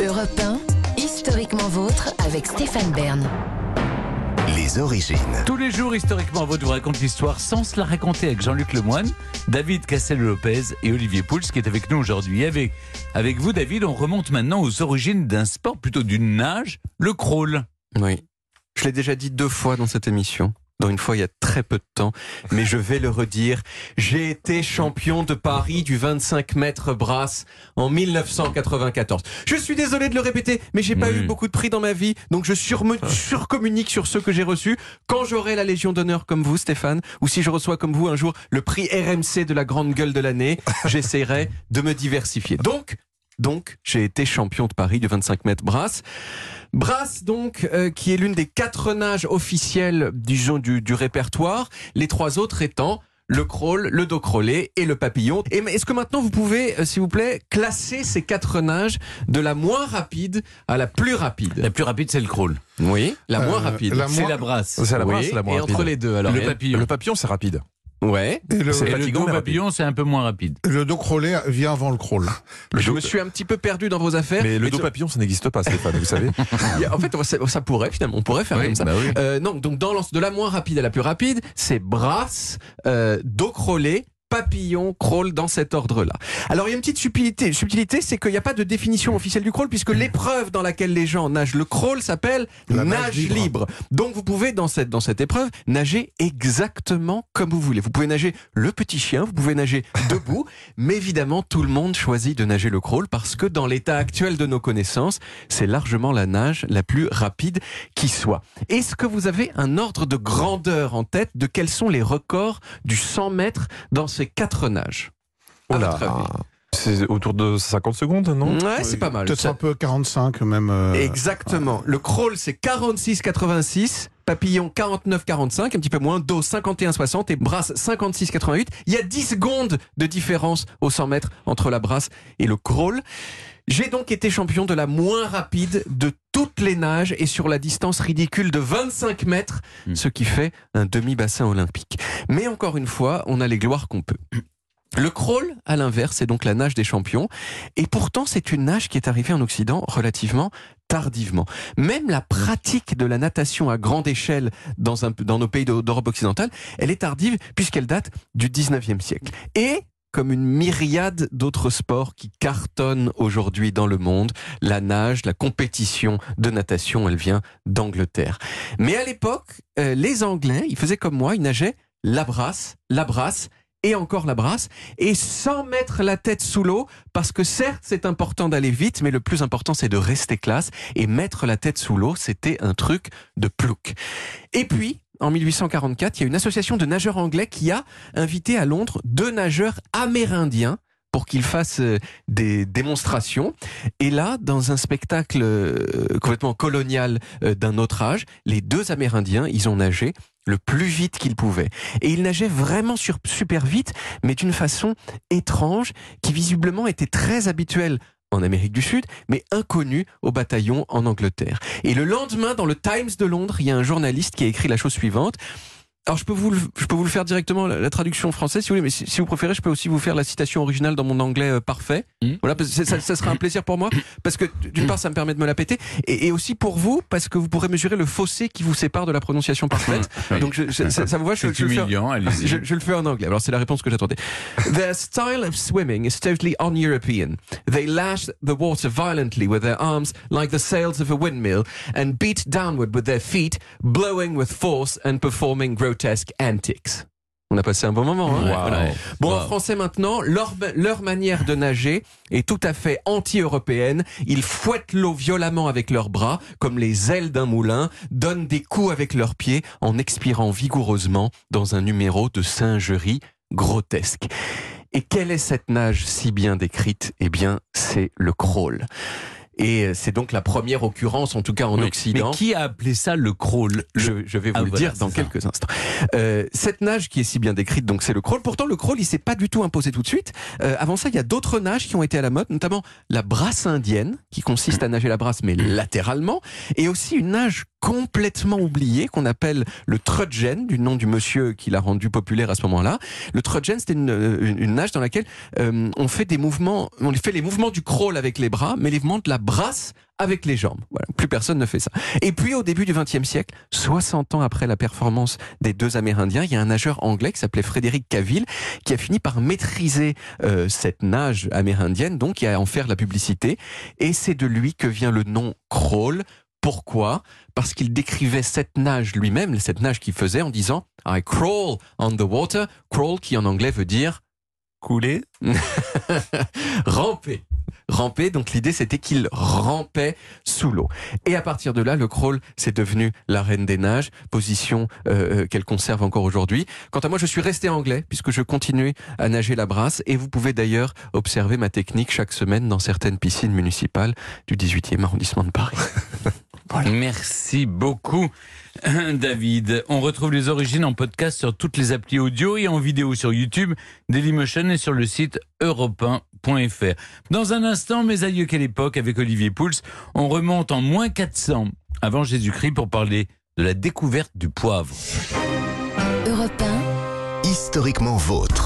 Europe 1, historiquement vôtre avec Stéphane Bern. Les origines. Tous les jours, historiquement, votre vous raconte l'histoire sans se la raconter avec Jean-Luc Lemoine, David Cassel-Lopez et Olivier Pouls qui est avec nous aujourd'hui. Avec, avec vous, David, on remonte maintenant aux origines d'un sport, plutôt d'une nage, le crawl. Oui. Je l'ai déjà dit deux fois dans cette émission dont une fois il y a très peu de temps, mais je vais le redire. J'ai été champion de Paris du 25 mètres brasse en 1994. Je suis désolé de le répéter, mais j'ai pas eu beaucoup de prix dans ma vie, donc je surme- surcommunique sur ceux que j'ai reçus. Quand j'aurai la Légion d'honneur comme vous, Stéphane, ou si je reçois comme vous un jour le prix RMC de la grande gueule de l'année, j'essaierai de me diversifier. Donc, donc, j'ai été champion de Paris du 25 mètres brasse. Brasse, donc, euh, qui est l'une des quatre nages officielles, disons, du, du répertoire. Les trois autres étant le crawl, le dos crawlé et le papillon. Est-ce que maintenant vous pouvez, euh, s'il vous plaît, classer ces quatre nages de la moins rapide à la plus rapide? La plus rapide, c'est le crawl. Oui, la moins Euh, rapide. la C'est moins- la brasse. C'est la Oui, brasse, c'est la moins et rapide. entre les deux, alors Le papillon. Le papillon, c'est rapide. Ouais. Et le, Et le fatigant, dos papillon, c'est un peu moins rapide. Le dos crawlé vient avant le crawl. Le Je dos- me suis un petit peu perdu dans vos affaires. Mais le dos tu- papillon, ça n'existe pas, Stéphane, vous savez. en fait, ça, ça pourrait finalement, on pourrait faire comme ça. bah oui. Euh, non, donc dans de la moins rapide à la plus rapide, c'est brasse, euh, dos crawlé, papillon, crawl dans cet ordre-là. Alors il y a une petite subtilité, subtilité c'est qu'il n'y a pas de définition officielle du crawl puisque l'épreuve dans laquelle les gens nagent le crawl s'appelle nage, nage libre. libre. Donc vous pouvez dans cette, dans cette épreuve nager exactement comme vous voulez. Vous pouvez nager le petit chien, vous pouvez nager debout, mais évidemment tout le monde choisit de nager le crawl parce que dans l'état actuel de nos connaissances, c'est largement la nage la plus rapide qui soit. Est-ce que vous avez un ordre de grandeur en tête de quels sont les records du 100 mètres dans ces quatre nages À Oh là, votre avis C'est autour de 50 secondes, non Ouais, c'est pas mal. Peut-être Ça- un peu 45 même. euh, Exactement. Le crawl, c'est 46,86. Papillon 49,45, un petit peu moins. Dos 51,60 et brasse 56,88. Il y a 10 secondes de différence au 100 mètres entre la brasse et le crawl. J'ai donc été champion de la moins rapide de toutes les nages et sur la distance ridicule de 25 mètres, Mm. ce qui fait un demi-bassin olympique. Mais encore une fois, on a les gloires qu'on peut. Le crawl, à l'inverse, c'est donc la nage des champions. Et pourtant, c'est une nage qui est arrivée en Occident relativement tardivement. Même la pratique de la natation à grande échelle dans, un, dans nos pays d'Eu- d'Europe occidentale, elle est tardive puisqu'elle date du 19e siècle. Et comme une myriade d'autres sports qui cartonnent aujourd'hui dans le monde, la nage, la compétition de natation, elle vient d'Angleterre. Mais à l'époque, euh, les Anglais, ils faisaient comme moi, ils nageaient la brasse, la brasse et encore la brasse, et sans mettre la tête sous l'eau, parce que certes c'est important d'aller vite, mais le plus important c'est de rester classe, et mettre la tête sous l'eau, c'était un truc de plouc. Et puis, en 1844, il y a une association de nageurs anglais qui a invité à Londres deux nageurs amérindiens pour qu'ils fassent euh, des démonstrations. Et là, dans un spectacle euh, complètement colonial euh, d'un autre âge, les deux Amérindiens, ils ont nagé le plus vite qu'ils pouvaient. Et ils nageaient vraiment sur, super vite, mais d'une façon étrange, qui visiblement était très habituelle en Amérique du Sud, mais inconnue au bataillon en Angleterre. Et le lendemain, dans le Times de Londres, il y a un journaliste qui a écrit la chose suivante. Alors je peux vous le, je peux vous le faire directement la, la traduction française si vous voulez, mais si, si vous préférez, je peux aussi vous faire la citation originale dans mon anglais euh, parfait. Mhm. Voilà, parce que ça, ça sera un plaisir pour moi parce que d'une part ça me permet de me la péter et, et aussi pour vous parce que vous pourrez mesurer le fossé qui vous sépare de la prononciation parfaite. Oui. Donc je- ça, ça vous va, je, je le fais- je, je le fais en anglais. Alors c'est la réponse que j'attendais. Their style of swimming is totally un-European. They lash the water violently with their arms like the sails of a windmill and beat downward with their feet, blowing with force and performing grotesque antics. On a passé un bon moment. Hein Wow. Voilà. Bon, en français maintenant, leur, leur manière de nager est tout à fait anti-européenne. Ils fouettent l'eau violemment avec leurs bras, comme les ailes d'un moulin, donnent des coups avec leurs pieds en expirant vigoureusement dans un numéro de singerie grotesque. Et quelle est cette nage si bien décrite? Eh bien, c'est le crawl. Et euh, c'est donc la première occurrence, en tout cas en Oui. Occident. Mais qui a appelé ça le crawl? Je, je vais vous Ah, le voilà, dire dans ça. quelques instants. Euh, cette nage qui est si bien décrite, donc c'est le crawl. Pourtant, le crawl, il s'est pas du tout imposé tout de suite. Euh, avant ça, il y a d'autres nages qui ont été à la mode, notamment la brasse indienne, qui consiste à nager la brasse mais latéralement, et aussi une nage complètement oublié qu'on appelle le trudgen, du nom du monsieur qui l'a rendu populaire à ce moment-là. Le trudgen, c'était une, une, nage dans laquelle euh, on fait des mouvements, on fait les mouvements du crawl avec les bras, mais les mouvements de la brasse avec les jambes. Voilà, plus personne ne fait ça. Et puis au début du XXe siècle, 60 ans après la performance des deux Amérindiens, il y a un nageur anglais qui s'appelait Frédéric Caville qui a fini par maîtriser euh, cette nage amérindienne, donc qui a en faire la publicité. Et c'est de lui que vient le nom crawl. Pourquoi? Parce qu'il décrivait cette nage lui-même, cette nage qu'il faisait en disant I crawl on the water. Crawl qui en anglais veut dire Couler ramper. Ramper, donc l'idée c'était qu'il rampait sous l'eau. Et à partir de là, le crawl, c'est devenu la reine des nages, position euh, qu'elle conserve encore aujourd'hui. Quant à moi, je suis resté anglais, puisque je continue à nager la brasse, et vous pouvez d'ailleurs observer ma technique chaque semaine dans certaines piscines municipales du 18e arrondissement de Paris. Merci beaucoup, David. On retrouve les origines en podcast sur toutes les applis audio et en vidéo sur YouTube, Dailymotion et sur le site europe Dans un instant, mes aïeux, quelle époque avec Olivier Pouls, on remonte en moins 400 avant Jésus-Christ pour parler de la découverte du poivre. Europe 1, Historiquement vôtre.